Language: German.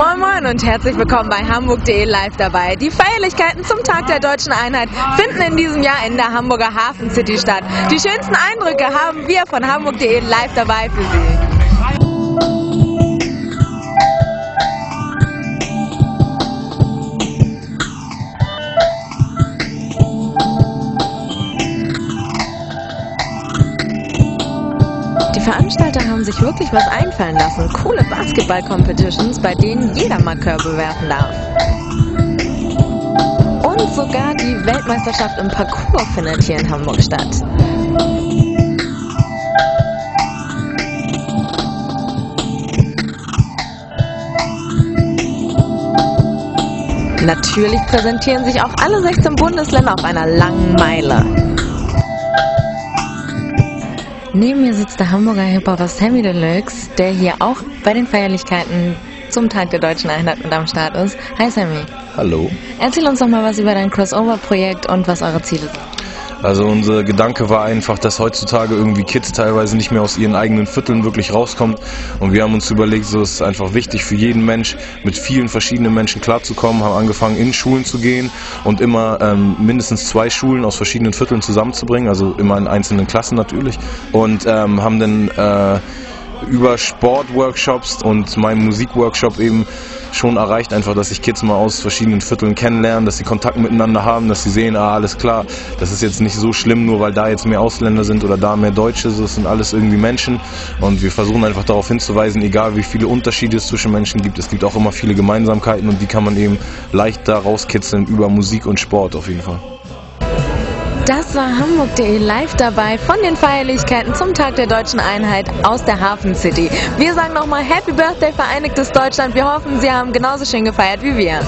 Moin Moin und herzlich willkommen bei Hamburg.de live dabei. Die Feierlichkeiten zum Tag der deutschen Einheit finden in diesem Jahr in der Hamburger Hafen City statt. Die schönsten Eindrücke haben wir von Hamburg.de live dabei für Sie. Die Veranstalter haben sich wirklich was einfallen lassen. Coole Basketball-Competitions, bei denen jeder Markeur bewerten darf. Und sogar die Weltmeisterschaft im Parcours findet hier in Hamburg statt. Natürlich präsentieren sich auch alle 16 Bundesländer auf einer langen Meile. Neben mir sitzt der Hamburger Hip-Hopper Sammy Deluxe, der hier auch bei den Feierlichkeiten zum Tag der deutschen Einheit mit am Start ist. Hi Sammy. Hallo. Erzähl uns doch mal was über dein Crossover-Projekt und was eure Ziele sind. Also unser Gedanke war einfach, dass heutzutage irgendwie Kids teilweise nicht mehr aus ihren eigenen Vierteln wirklich rauskommen. Und wir haben uns überlegt, so ist es einfach wichtig für jeden Mensch, mit vielen verschiedenen Menschen klarzukommen, haben angefangen in Schulen zu gehen und immer ähm, mindestens zwei Schulen aus verschiedenen Vierteln zusammenzubringen, also immer in einzelnen Klassen natürlich. Und ähm, haben dann äh, über Sportworkshops und meinem Musikworkshop eben schon erreicht, einfach, dass sich Kids mal aus verschiedenen Vierteln kennenlernen, dass sie Kontakt miteinander haben, dass sie sehen, ah, alles klar, das ist jetzt nicht so schlimm, nur weil da jetzt mehr Ausländer sind oder da mehr Deutsche, das sind alles irgendwie Menschen und wir versuchen einfach darauf hinzuweisen, egal wie viele Unterschiede es zwischen Menschen gibt, es gibt auch immer viele Gemeinsamkeiten und die kann man eben leicht da rauskitzeln über Musik und Sport auf jeden Fall. Das war Hamburg.de live dabei von den Feierlichkeiten zum Tag der deutschen Einheit aus der Hafen City. Wir sagen nochmal Happy Birthday Vereinigtes Deutschland. Wir hoffen, Sie haben genauso schön gefeiert wie wir.